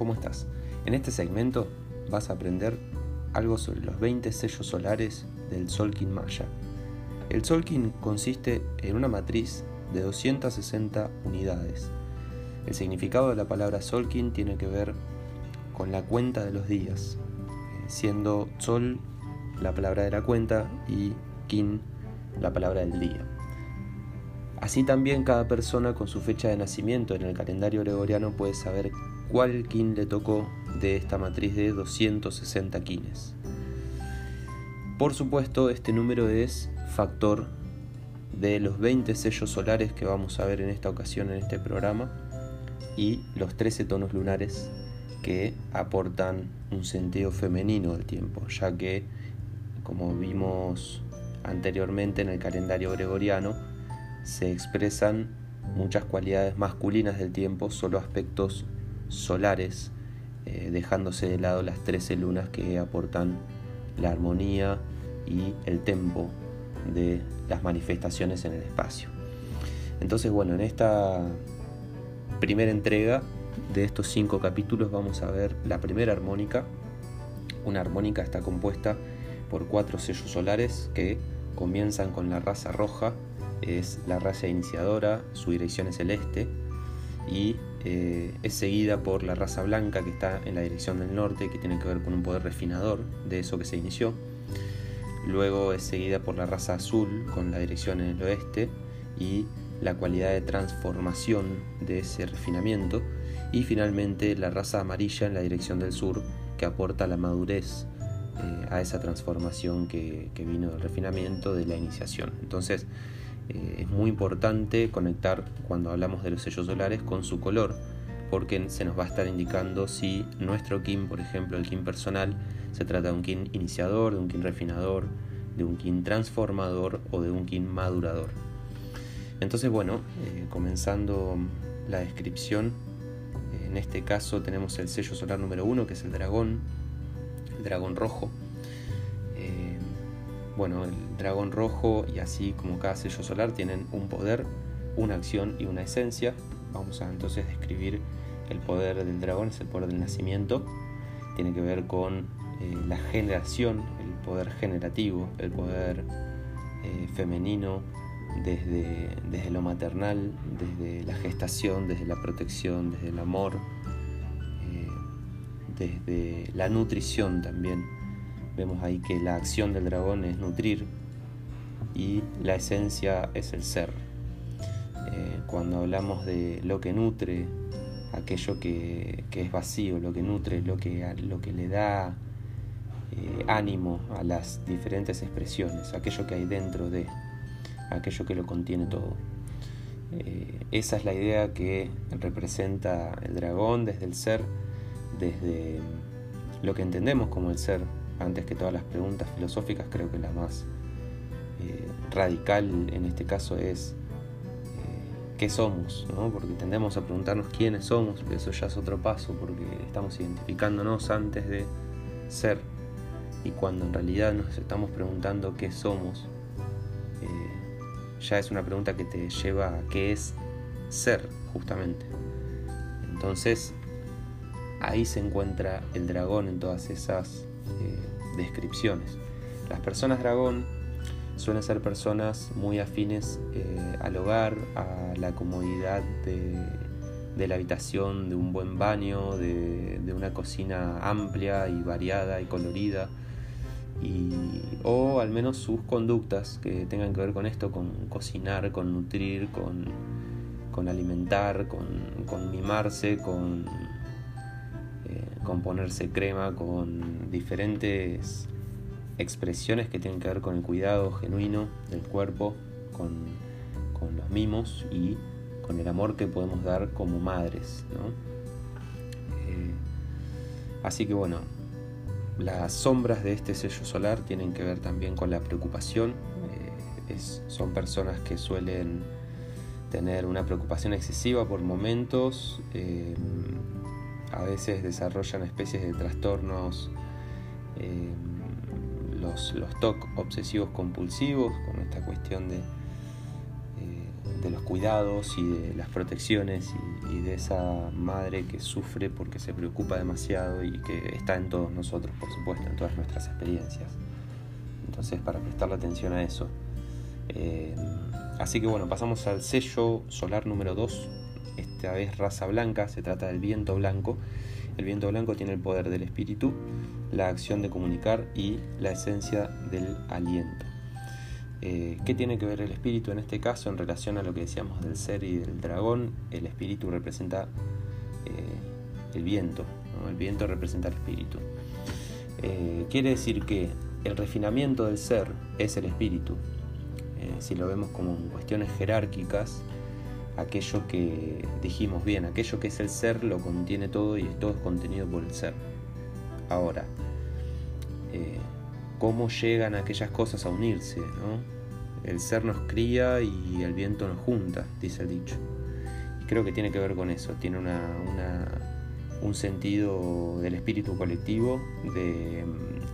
¿cómo estás? En este segmento vas a aprender algo sobre los 20 sellos solares del Solkin Maya. El Solkin consiste en una matriz de 260 unidades. El significado de la palabra Solkin tiene que ver con la cuenta de los días, eh, siendo Sol la palabra de la cuenta y Kin la palabra del día. Así también cada persona con su fecha de nacimiento en el calendario gregoriano puede saber cuál kin le tocó de esta matriz de 260 kines. Por supuesto, este número es factor de los 20 sellos solares que vamos a ver en esta ocasión en este programa y los 13 tonos lunares que aportan un sentido femenino del tiempo, ya que, como vimos anteriormente en el calendario gregoriano, se expresan muchas cualidades masculinas del tiempo, solo aspectos solares, eh, dejándose de lado las 13 lunas que aportan la armonía y el tempo de las manifestaciones en el espacio. Entonces, bueno, en esta primera entrega de estos cinco capítulos vamos a ver la primera armónica. Una armónica está compuesta por cuatro sellos solares que comienzan con la raza roja, es la raza iniciadora, su dirección es el este, y eh, es seguida por la raza blanca que está en la dirección del norte, que tiene que ver con un poder refinador de eso que se inició. Luego es seguida por la raza azul con la dirección en el oeste y la cualidad de transformación de ese refinamiento. Y finalmente la raza amarilla en la dirección del sur que aporta la madurez eh, a esa transformación que, que vino del refinamiento de la iniciación. Entonces, eh, es muy importante conectar cuando hablamos de los sellos solares con su color, porque se nos va a estar indicando si nuestro kin, por ejemplo, el kin personal, se trata de un kin iniciador, de un kin refinador, de un kin transformador o de un kin madurador. Entonces, bueno, eh, comenzando la descripción, en este caso tenemos el sello solar número uno, que es el dragón, el dragón rojo. Bueno, el dragón rojo y así como cada sello solar tienen un poder, una acción y una esencia. Vamos a entonces describir el poder del dragón, es el poder del nacimiento. Tiene que ver con eh, la generación, el poder generativo, el poder eh, femenino desde, desde lo maternal, desde la gestación, desde la protección, desde el amor, eh, desde la nutrición también Vemos ahí que la acción del dragón es nutrir y la esencia es el ser. Eh, cuando hablamos de lo que nutre, aquello que, es vacío, lo que nutre, lo que, lo que le da eh, ánimo a las diferentes expresiones, aquello que hay dentro de, aquello que lo contiene todo. Eh, esa es la idea que representa el dragón desde el ser, desde lo que entendemos como el ser, antes que todas las preguntas filosóficas, creo que la más eh, radical en este caso es eh, qué somos, porque tendemos a preguntarnos quiénes somos, pero eso ya es otro paso, porque estamos identificándonos antes de ser, y cuando en realidad nos estamos preguntando qué somos, eh, ya es una pregunta que te lleva a qué es ser, justamente. Entonces, ahí se encuentra el dragón en todas esas descripciones. Las personas dragón suelen ser personas muy afines eh, al hogar, a la comodidad de, la habitación, de un buen baño, de, una cocina amplia y variada y colorida. Y, o al menos sus conductas que tengan que ver con esto, con cocinar, con nutrir, con, alimentar, con mimarse, con con ponerse crema, con diferentes expresiones que tienen que ver con el cuidado genuino del cuerpo, con, los mimos y con el amor que podemos dar como madres. Eh, así que bueno, las sombras de este sello solar tienen que ver también con la preocupación. Eh, son personas que suelen tener una preocupación excesiva por momentos. Eh, veces desarrollan especies de trastornos, eh, los, los TOC obsesivos compulsivos, con esta cuestión de, eh, de los cuidados y de las protecciones y, de esa madre que sufre porque se preocupa demasiado y que está en todos nosotros, por supuesto, en todas nuestras experiencias. Entonces, para prestarle atención a eso. Eh, así que bueno, pasamos al sello solar número 2, esta vez raza blanca, se trata del viento blanco. El viento blanco tiene el poder del espíritu, la acción de comunicar y la esencia del aliento. Eh, ¿Qué tiene que ver el espíritu en este caso en relación a lo que decíamos del ser y del dragón? El espíritu representa eh, el viento, el viento representa el espíritu. quiere decir que el refinamiento del ser es el espíritu. Eh, si lo vemos como cuestiones jerárquicas, aquello que dijimos bien, aquello que es el ser lo contiene todo y todo es contenido por el ser. Ahora, eh, ¿cómo llegan aquellas cosas a unirse? El ser nos cría y el viento nos junta, dice el dicho. Y creo que tiene que ver con eso, tiene una, un sentido del espíritu colectivo, de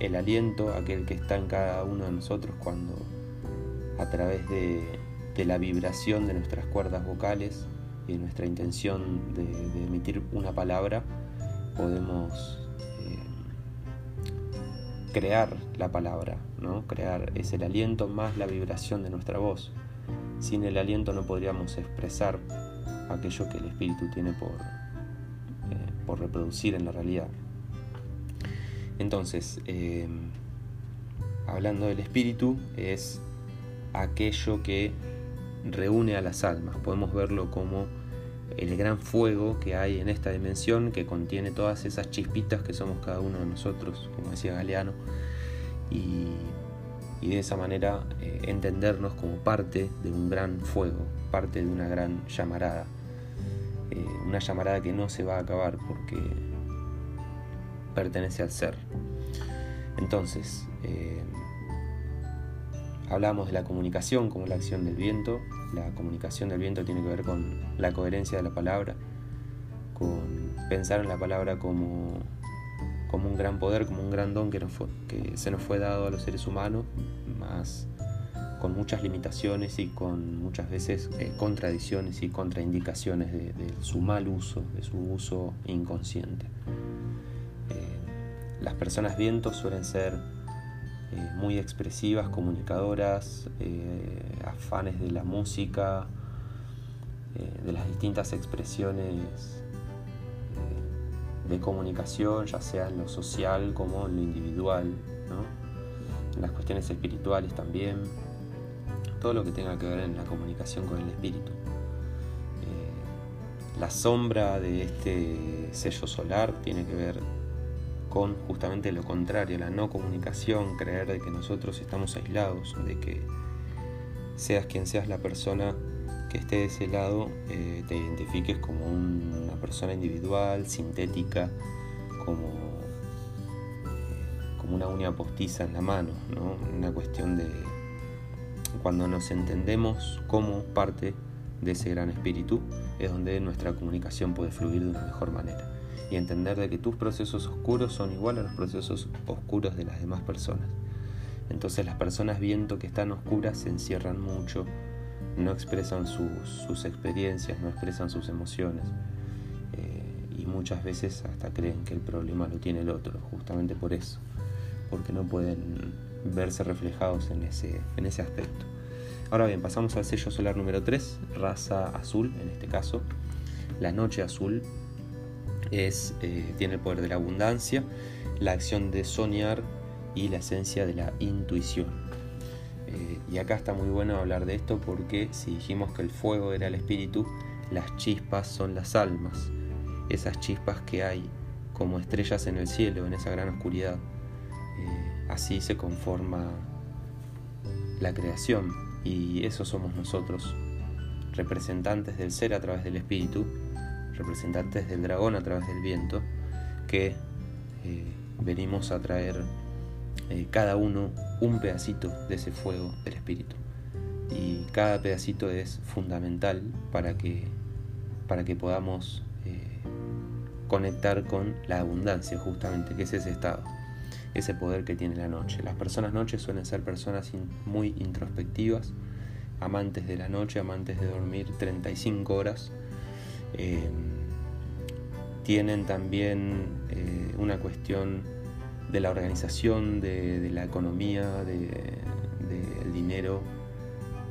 el aliento, aquel que está en cada uno de nosotros cuando a través de, la vibración de nuestras cuerdas vocales y nuestra intención de, emitir una palabra, podemos eh, crear la palabra, ¿no? Crear es el aliento más la vibración de nuestra voz. Sin el aliento no podríamos expresar aquello que el espíritu tiene por, eh, por reproducir en la realidad. Entonces, eh, hablando del espíritu, es aquello que reúne a las almas. Podemos verlo como el gran fuego que hay en esta dimensión que contiene todas esas chispitas que somos cada uno de nosotros, como decía Galeano, y, de esa manera eh, entendernos como parte de un gran fuego, parte de una gran llamarada. Eh, una llamarada que no se va a acabar porque pertenece al ser. Entonces, eh, hablamos de la comunicación como la acción del viento. La comunicación del viento tiene que ver con la coherencia de la palabra, con pensar en la palabra como, como un gran poder, como un gran don que, se nos fue dado a los seres humanos, más con muchas limitaciones y con muchas veces eh, contradicciones y contraindicaciones de, su mal uso, de su uso inconsciente. Las personas vientos suelen ser eh, muy expresivas, comunicadoras, eh, afanes de la música, eh, de las distintas expresiones de comunicación, ya sea en lo social como en lo individual, en las cuestiones espirituales también, todo lo que tenga que ver en la comunicación con el espíritu. la sombra de este sello solar tiene que ver con justamente lo contrario, la no comunicación, creer de que nosotros estamos aislados, de que seas quien seas la persona que esté de ese lado, eh, te identifiques como una persona individual, sintética, como, como una uña postiza en la mano, ¿no? una cuestión de cuando nos entendemos como parte de ese gran espíritu, es donde nuestra comunicación puede fluir de una mejor manera y entender de que tus procesos oscuros son igual a los procesos oscuros de las demás personas. Entonces las personas viendo que están oscuras se encierran mucho, no expresan sus, experiencias, no expresan sus emociones eh, y muchas veces hasta creen que el problema lo tiene el otro, justamente por eso, porque no pueden verse reflejados en ese, en ese aspecto. Ahora bien, pasamos al sello solar número 3, raza azul en este caso, la noche azul, eh, tiene el poder de la abundancia, la acción de soñar y la esencia de la intuición. Eh, y acá está muy bueno hablar de esto porque si dijimos que el fuego era el espíritu, las chispas son las almas, esas chispas que hay como estrellas en el cielo, en esa gran oscuridad. Eh, así se conforma la creación y eso somos nosotros, representantes del ser a través del espíritu representantes del dragón a través del viento, que eh, venimos a traer eh, cada uno un pedacito de ese fuego del espíritu. Y cada pedacito es fundamental para que, para que podamos eh, conectar con la abundancia, justamente, que es ese estado, ese poder que tiene la noche. Las personas noches suelen ser personas muy introspectivas, amantes de la noche, amantes de dormir 35 horas. Eh, tienen también eh, una cuestión de la organización, de, la economía, del de, dinero,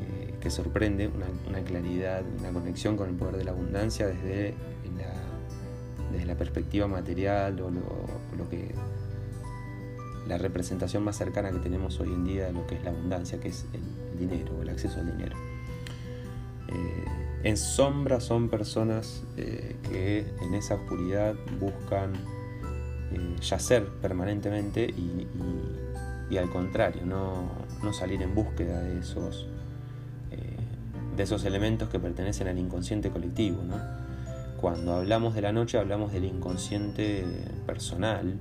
eh, que sorprende, una, claridad, una conexión con el poder de la abundancia desde la, desde la perspectiva material o lo, que la representación más cercana que tenemos hoy en día de lo que es la abundancia, que es el, dinero, el acceso al dinero. Eh, en sombra son personas eh, que en esa oscuridad buscan eh, yacer permanentemente y, al contrario, no, salir en búsqueda de esos, de esos elementos que pertenecen al inconsciente colectivo. Cuando hablamos de la noche hablamos del inconsciente personal,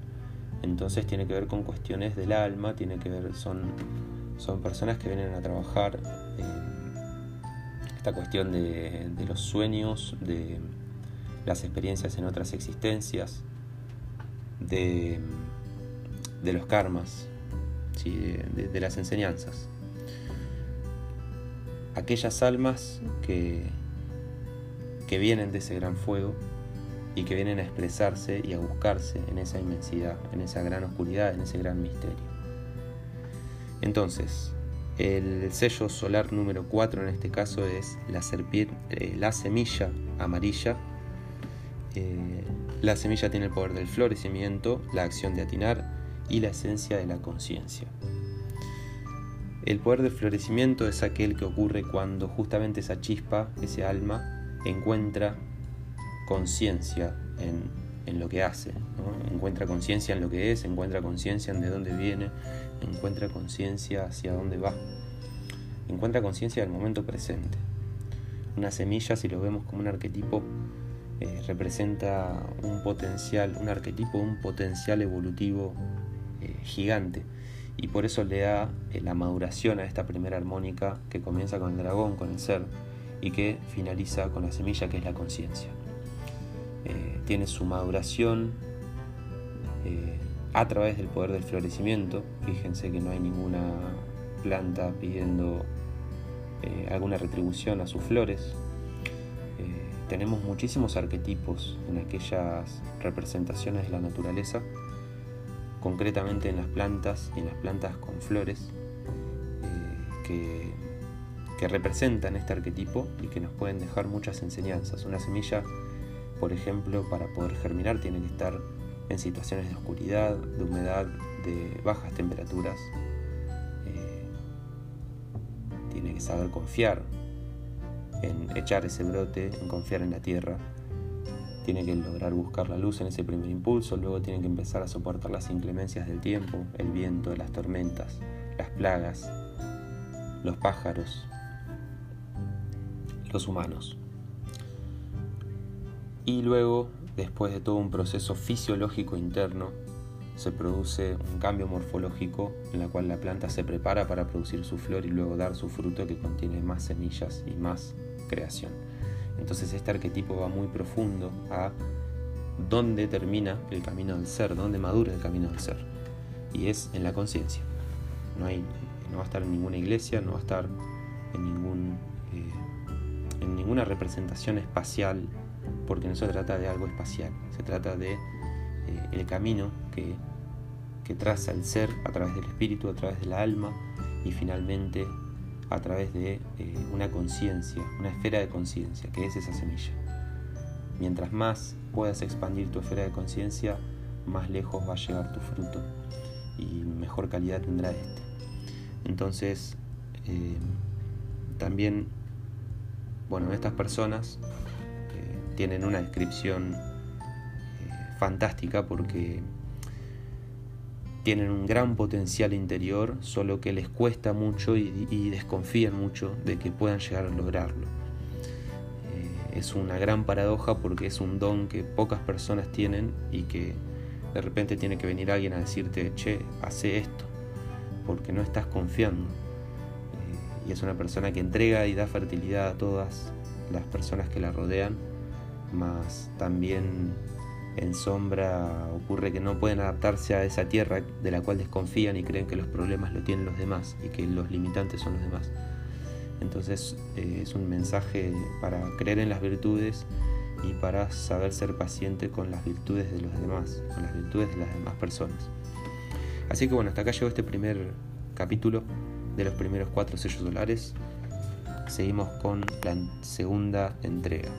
entonces tiene que ver con cuestiones del alma, tiene que ver, son, son personas que vienen a trabajar esta cuestión de, los sueños, de las experiencias en otras existencias, de, los karmas, de, las enseñanzas. Aquellas almas que, que vienen de ese gran fuego y que vienen a expresarse y a buscarse en esa inmensidad, en esa gran oscuridad, en ese gran misterio. Entonces, el sello solar número 4 en este caso es la, eh, la semilla amarilla. Eh, la semilla tiene el poder del florecimiento, la acción de atinar y la esencia de la conciencia. El poder del florecimiento es aquel que ocurre cuando justamente esa chispa, ese alma, encuentra conciencia en, lo que hace, encuentra conciencia en lo que es, encuentra conciencia en de dónde viene, encuentra conciencia hacia dónde va, encuentra conciencia del momento presente. Una semilla, si lo vemos como un arquetipo, eh, representa un potencial, un arquetipo, un potencial evolutivo eh, gigante. Y por eso le da eh, la maduración a esta primera armónica que comienza con el dragón, con el ser, y que finaliza con la semilla que es la conciencia. tiene su maduración a través del poder del florecimiento. Fíjense que no hay ninguna planta pidiendo eh, alguna retribución a sus flores. Eh, tenemos muchísimos arquetipos en aquellas representaciones de la naturaleza, concretamente en las plantas y en las plantas con flores, eh, que, que representan este arquetipo y que nos pueden dejar muchas enseñanzas. Una semilla, por ejemplo, para poder germinar tiene que estar en situaciones de oscuridad, de humedad, de bajas temperaturas. Eh, tiene que saber confiar en echar ese brote, en confiar en la tierra. Tiene que lograr buscar la luz en ese primer impulso, luego tiene que empezar a soportar las inclemencias del tiempo, el viento, las tormentas, las plagas, los pájaros, los humanos. Y luego después de todo un proceso fisiológico interno, se produce un cambio morfológico en la cual la planta se prepara para producir su flor y luego dar su fruto que contiene más semillas y más creación. Entonces este arquetipo va muy profundo a dónde termina el camino del ser, dónde madura el camino del ser. Y es en la conciencia. No, no va a estar en ninguna iglesia, no va a estar en, ningún, eh, en ninguna representación espacial porque no se trata de algo espacial, se trata de eh, el camino que, traza el ser a través del espíritu, a través de la alma y finalmente a través de eh, una conciencia, una esfera de conciencia, que es esa semilla. Mientras más puedas expandir tu esfera de conciencia, más lejos va a llegar tu fruto y mejor calidad tendrá este. Entonces, eh, también, bueno, estas personas tienen una descripción eh, fantástica porque tienen un gran potencial interior, solo que les cuesta mucho y, desconfían mucho de que puedan llegar a lograrlo. Eh, es una gran paradoja porque es un don que pocas personas tienen y que de repente tiene que venir alguien a decirte, che, hace esto, porque no estás confiando. Eh, y es una persona que entrega y da fertilidad a todas las personas que la rodean más también en sombra ocurre que no pueden adaptarse a esa tierra de la cual desconfían y creen que los problemas lo tienen los demás y que los limitantes son los demás. Entonces eh, es un mensaje para creer en las virtudes y para saber ser paciente con las virtudes de los demás, con las virtudes de las demás personas. Así que bueno, hasta acá llegó este primer capítulo de los primeros cuatro sellos solares. Seguimos con la segunda entrega.